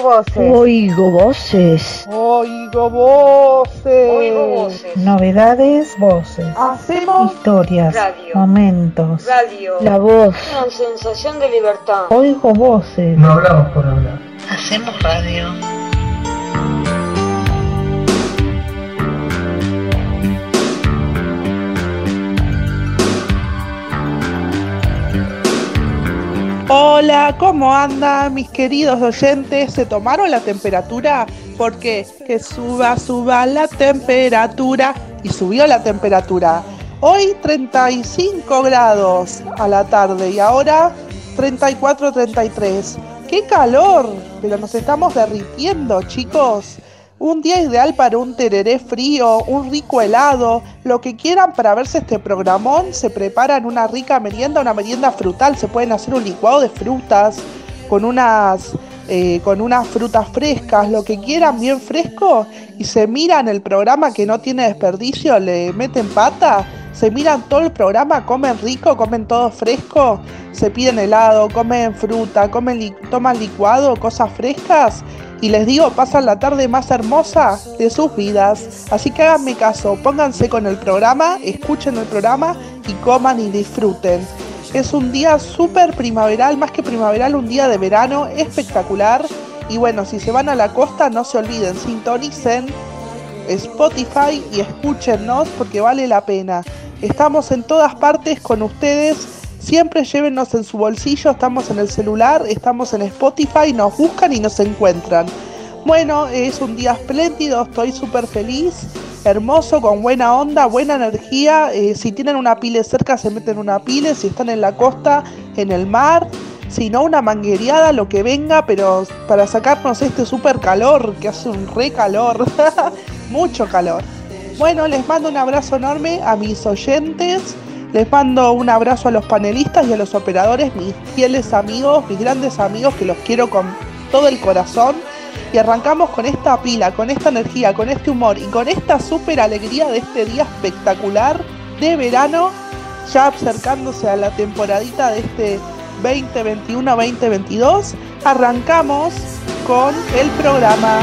Oigo voces. Oigo voces. Oigo voces. Oigo voces. Novedades, voces. Hacemos Historias. Radio. Momentos. Radio. La voz. Una sensación de libertad. Oigo voces. No hablamos por hablar. Hacemos radio. Hola, ¿cómo andan mis queridos oyentes? ¿Se tomaron la temperatura? Porque que suba, suba la temperatura. Y subió la temperatura. Hoy 35 grados a la tarde y ahora 34, 33. ¡Qué calor! Pero nos estamos derritiendo, chicos. Un día ideal para un tereré frío, un rico helado, lo que quieran para verse este programón. Se preparan una rica merienda, una merienda frutal. Se pueden hacer un licuado de frutas con unas, eh, con unas frutas frescas, lo que quieran bien fresco. Y se miran el programa que no tiene desperdicio, le meten pata. Se miran todo el programa, comen rico, comen todo fresco, se piden helado, comen fruta, comen toman licuado, cosas frescas y les digo, pasan la tarde más hermosa de sus vidas. Así que háganme caso, pónganse con el programa, escuchen el programa y coman y disfruten. Es un día súper primaveral, más que primaveral, un día de verano espectacular. Y bueno, si se van a la costa, no se olviden, sintonicen Spotify y escúchennos porque vale la pena. Estamos en todas partes con ustedes. Siempre llévenos en su bolsillo, estamos en el celular, estamos en Spotify, nos buscan y nos encuentran. Bueno, es un día espléndido, estoy súper feliz, hermoso, con buena onda, buena energía. Eh, si tienen una pile cerca, se meten una pile, si están en la costa, en el mar, si no, una manguereada, lo que venga, pero para sacarnos este súper calor, que hace un re calor, mucho calor. Bueno, les mando un abrazo enorme a mis oyentes. Les mando un abrazo a los panelistas y a los operadores, mis fieles amigos, mis grandes amigos que los quiero con todo el corazón. Y arrancamos con esta pila, con esta energía, con este humor y con esta súper alegría de este día espectacular de verano, ya acercándose a la temporadita de este 2021-2022. Arrancamos con el programa.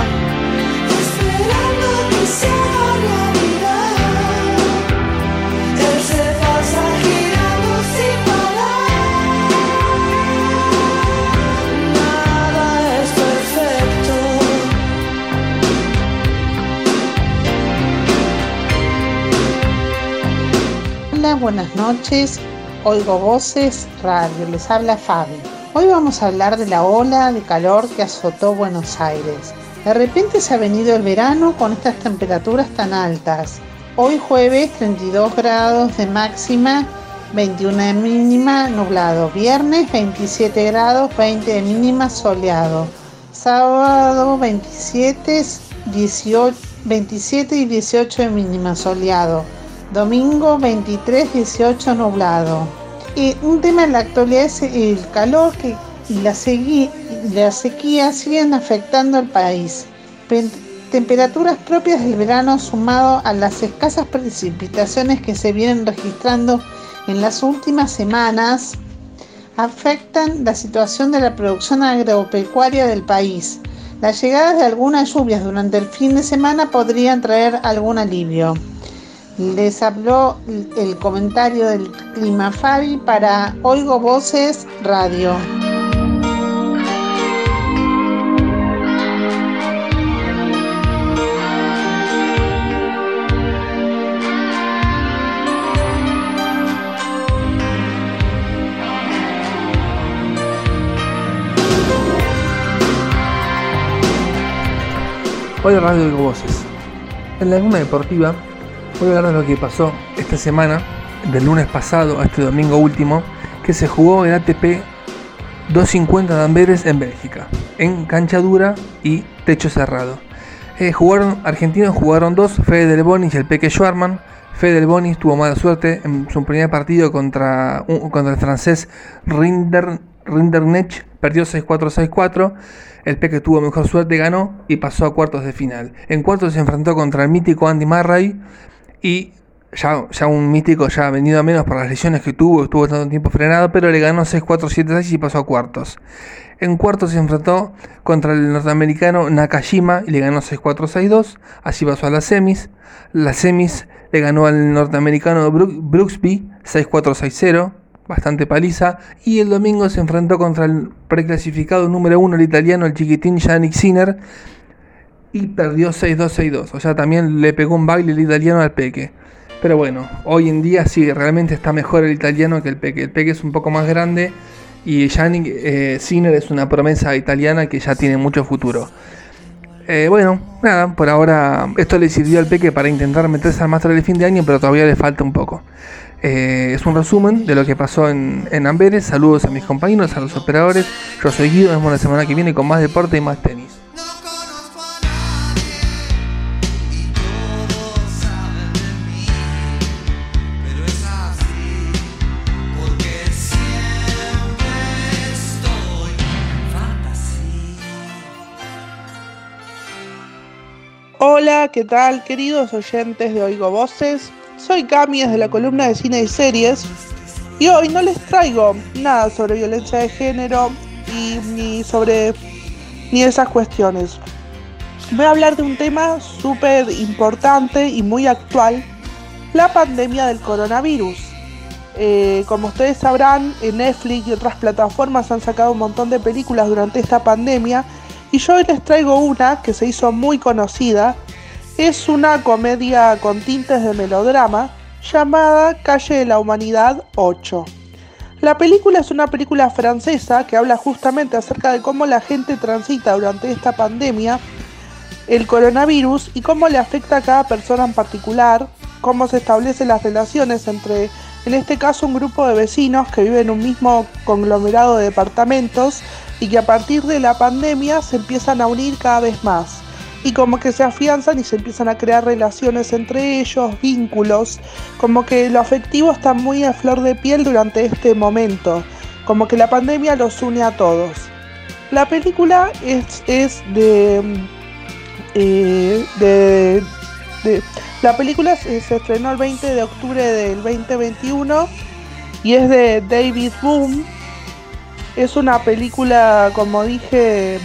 Buenas noches. Oigo Voces Radio. Les habla Fabi. Hoy vamos a hablar de la ola de calor que azotó Buenos Aires. De repente se ha venido el verano con estas temperaturas tan altas. Hoy jueves 32 grados de máxima, 21 de mínima, nublado. Viernes 27 grados, 20 de mínima, soleado. Sábado 27, 18, 27 y 18 de mínima, soleado. Domingo 23, 18 nublado. Y un tema en la actualidad es el calor que y la, y la sequía siguen afectando al país. Temperaturas propias del verano sumado a las escasas precipitaciones que se vienen registrando en las últimas semanas afectan la situación de la producción agropecuaria del país. Las llegadas de algunas lluvias durante el fin de semana podrían traer algún alivio. Les habló el comentario del clima Fabi para Oigo Voces Radio. Hoy Radio Oigo Voces. En la laguna deportiva voy a hablar de lo que pasó esta semana, del lunes pasado a este domingo último, que se jugó el ATP 250 de Amberes en Bélgica, en cancha dura y techo cerrado. Eh, jugaron, argentinos jugaron dos, Fede Bonis y el Peque Schwarman. Fede Bonis tuvo mala suerte en su primer partido contra, contra el francés Rinder, Rindernech, perdió 6-4, 6-4. El Peque tuvo mejor suerte, ganó y pasó a cuartos de final. En cuartos se enfrentó contra el mítico Andy Murray y ya, ya un mítico ya venido a menos por las lesiones que tuvo, estuvo tanto tiempo frenado, pero le ganó 6-4, 7-6 y pasó a cuartos. En cuartos se enfrentó contra el norteamericano Nakajima y le ganó 6-4, 6-2, así pasó a las semis. Las semis le ganó al norteamericano Brook- Brooksby 6-4, 6-0, bastante paliza. Y el domingo se enfrentó contra el preclasificado número 1, el italiano, el chiquitín Yannick Sinner, y perdió 6-2, 6-2. O sea, también le pegó un baile el italiano al Peque. Pero bueno, hoy en día sí, realmente está mejor el italiano que el Peque. El Peque es un poco más grande y Yannick eh, es una promesa italiana que ya tiene mucho futuro. Eh, bueno, nada, por ahora esto le sirvió al Peque para intentar meterse al máster del fin de año, pero todavía le falta un poco. Eh, es un resumen de lo que pasó en, en Amberes. Saludos a mis compañeros, a los operadores. Yo soy Guido, vemos la semana que viene con más deporte y más tenis. ¿Qué tal queridos oyentes de Oigo Voces? Soy Cami desde la columna de cine y series y hoy no les traigo nada sobre violencia de género y ni sobre ni esas cuestiones. Voy a hablar de un tema súper importante y muy actual, la pandemia del coronavirus. Eh, como ustedes sabrán, en Netflix y otras plataformas han sacado un montón de películas durante esta pandemia y yo hoy les traigo una que se hizo muy conocida. Es una comedia con tintes de melodrama llamada Calle de la Humanidad 8. La película es una película francesa que habla justamente acerca de cómo la gente transita durante esta pandemia el coronavirus y cómo le afecta a cada persona en particular, cómo se establecen las relaciones entre, en este caso, un grupo de vecinos que viven en un mismo conglomerado de departamentos y que a partir de la pandemia se empiezan a unir cada vez más y como que se afianzan y se empiezan a crear relaciones entre ellos, vínculos, como que lo afectivo está muy a flor de piel durante este momento, como que la pandemia los une a todos. La película es, es de, eh, de, de- La película se, se estrenó el 20 de octubre del 2021 y es de David Boom. Es una película, como dije,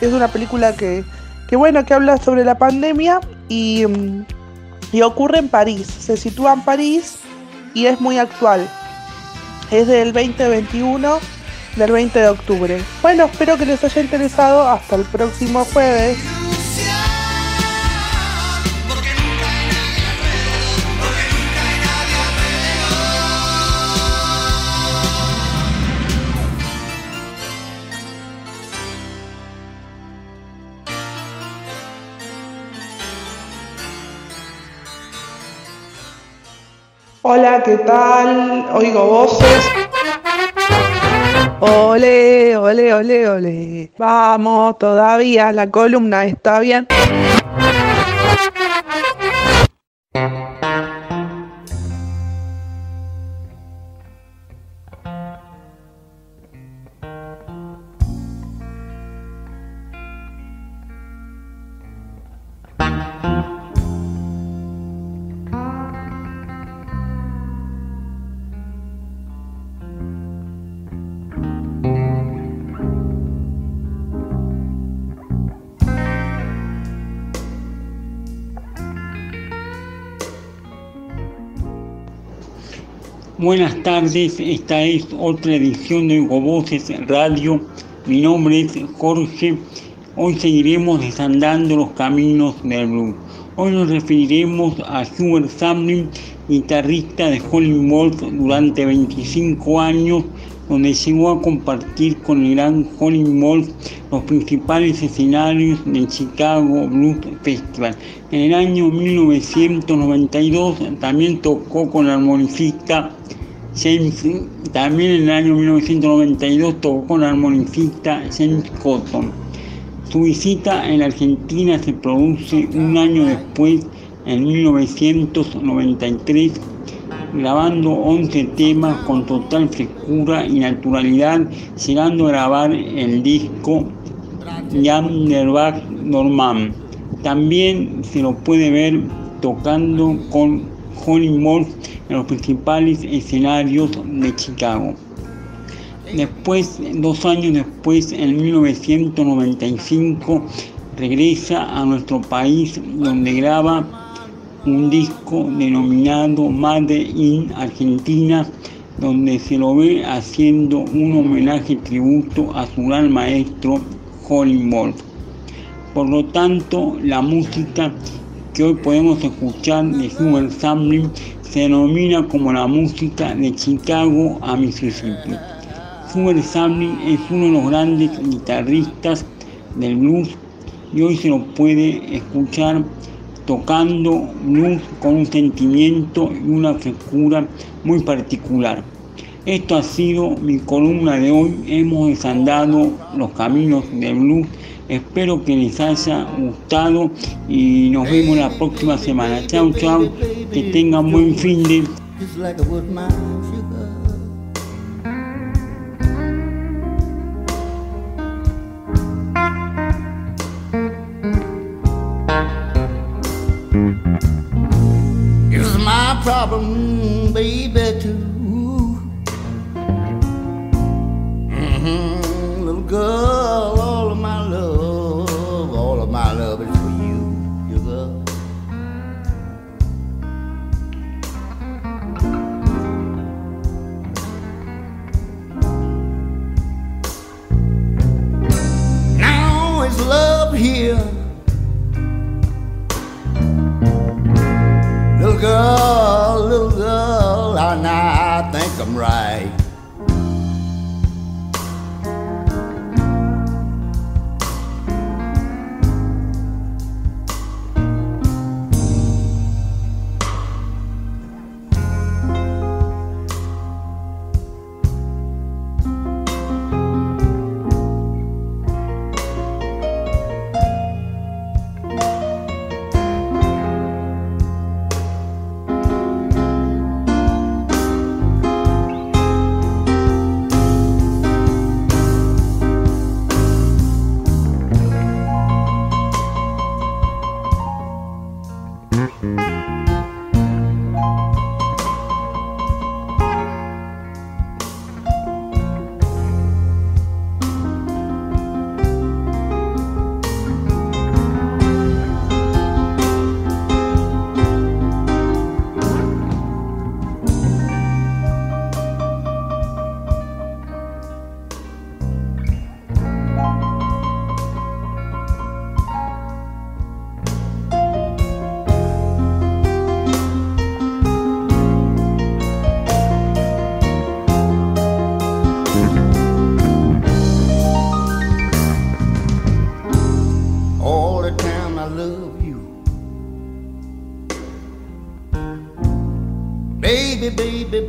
es una película que, que bueno, que habla sobre la pandemia y, mm, y ocurre en París. Se sitúa en París y es muy actual. Es del 2021, del 20 de octubre. Bueno, espero que les haya interesado. Hasta el próximo jueves. Hola, ¿qué tal? Oigo voces. Ole, ole, ole, ole. Vamos, todavía la columna está bien. Buenas tardes, esta es otra edición de Oigo Voces Radio. Mi nombre es Jorge. Hoy seguiremos desandando los caminos del blues. Hoy nos referiremos a Hubert Samlin, guitarrista de Holly Wolf durante 25 años, donde llegó a compartir con el gran Holly Wolf los principales escenarios del Chicago Blues Festival. En el año 1992 también tocó con el armonicista James, también en el año 1992 tocó con el armonicista James Cotton. Su visita en la Argentina se produce un año después, en 1993, grabando 11 temas con total frescura y naturalidad, llegando a grabar el disco Jan der Bach Norman. También se lo puede ver tocando con Hollywood Bowl en los principales escenarios de Chicago. Después, dos años después, en 1995, regresa a nuestro país donde graba un disco denominado Made in Argentina, donde se lo ve haciendo un homenaje tributo a su gran maestro Holly Wolf. Por lo tanto, la música que hoy podemos escuchar de Sugar Sampling se denomina como la música de Chicago a Mississippi. Sugar Sampling es uno de los grandes guitarristas del blues y hoy se lo puede escuchar tocando blues con un sentimiento y una frescura muy particular. Esto ha sido mi columna de hoy. Hemos desandado los caminos del blues. Espero que les haya gustado y nos vemos la próxima semana. Chao, chao. Que tengan buen fin de...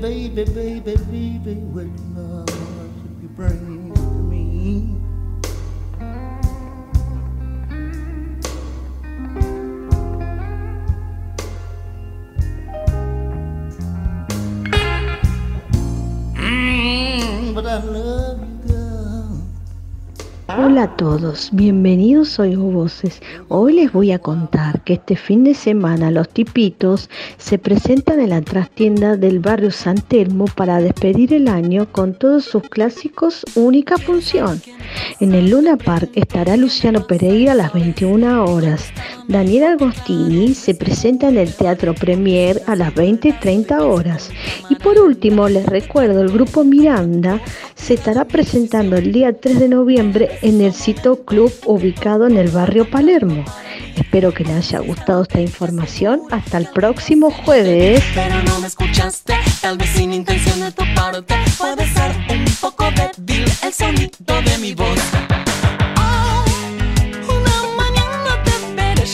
baby, baby, baby, what love you bring to me? Mm, but I love. Hola a todos, bienvenidos a Oigo Voces. Hoy les voy a contar que este fin de semana los tipitos se presentan en la trastienda del barrio San Telmo para despedir el año con todos sus clásicos única función. En el Luna Park estará Luciano Pereira a las 21 horas. Daniel Agostini se presenta en el Teatro Premier a las 20.30 horas. Y por último, les recuerdo, el grupo Miranda se estará presentando el día 3 de noviembre en el Cito Club ubicado en el barrio Palermo. Espero que les haya gustado esta información. Hasta el próximo jueves. una mañana te veré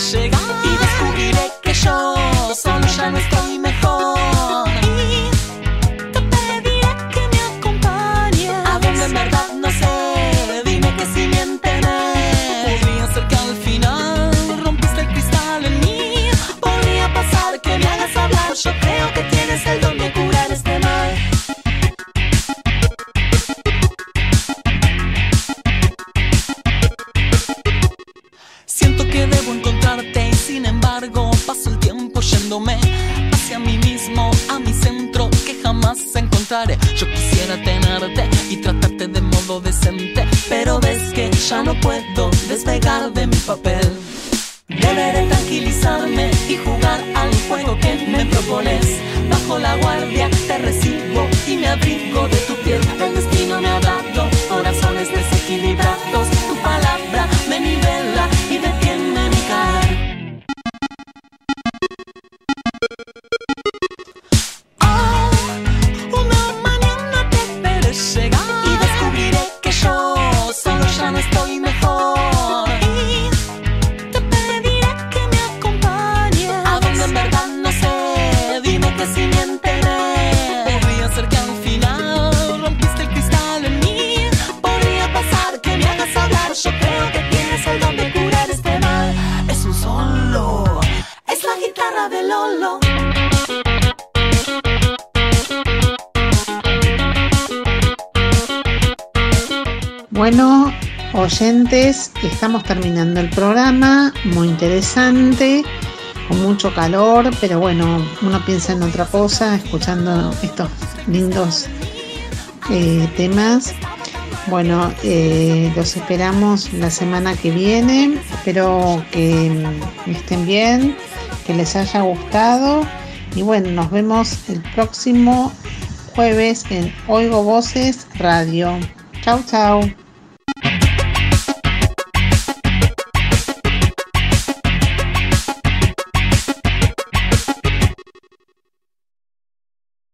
oyentes, estamos terminando el programa, muy interesante, con mucho calor, pero bueno, uno piensa en otra cosa, escuchando estos lindos eh, temas. Bueno, eh, los esperamos la semana que viene, espero que mm, estén bien, que les haya gustado y bueno, nos vemos el próximo jueves en Oigo Voces Radio. Chau, chau.